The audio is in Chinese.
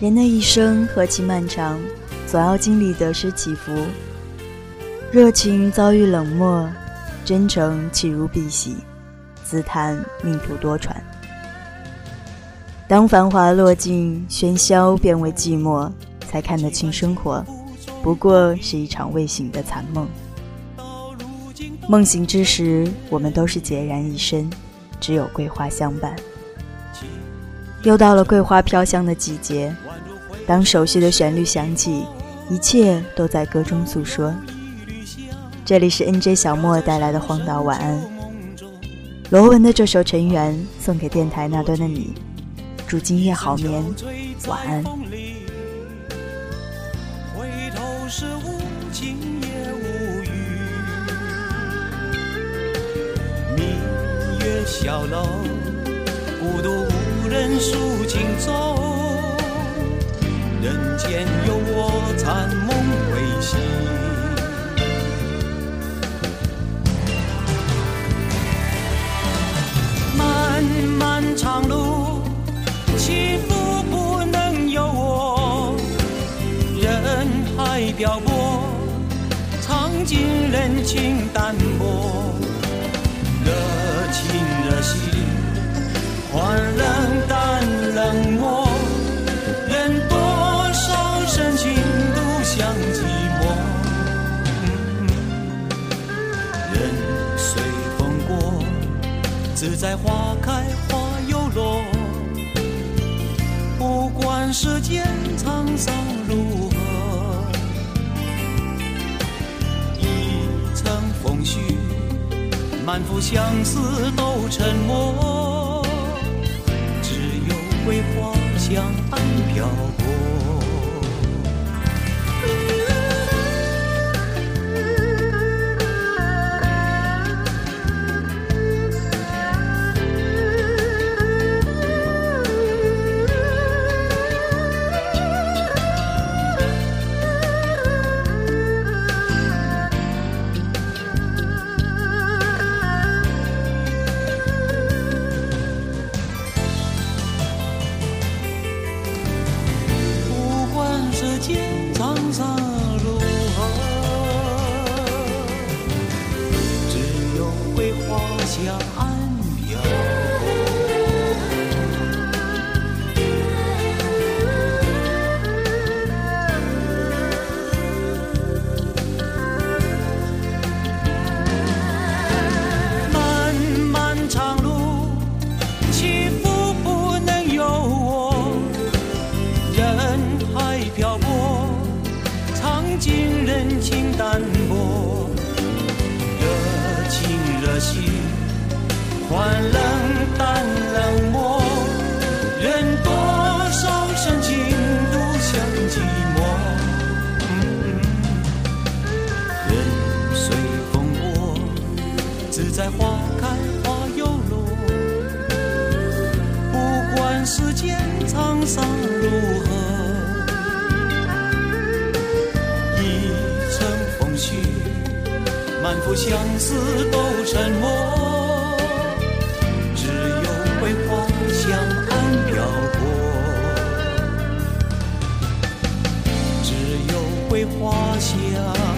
人的一生何其漫长，总要经历得失起伏，热情遭遇冷漠，真诚岂如碧玺，自叹命途多舛。当繁华落尽，喧嚣变为寂寞，才看得清生活，不过是一场未醒的残梦。梦醒之时，我们都是孑然一身，只有桂花相伴。又到了桂花飘香的季节。当熟悉的旋律响起，一切都在歌中诉说。这里是 N J 小莫带来的荒岛晚安，罗文的这首《尘缘》送给电台那端的你，祝今夜好眠，晚安。小楼，孤独无人诉情衷。人间有我残梦未醒，漫漫长路起伏不能由我，人海漂泊，尝尽人情淡。薄，自在花开花又落，不管世间沧桑如何，一程风絮，满腹相思都沉默，只有桂花香暗飘过。换冷淡冷漠，任多少深情独享寂寞。任随风过，自在花开花又落。不管世间沧桑如何，满腹相思都沉默，只有桂花香暗飘过，只有桂花香。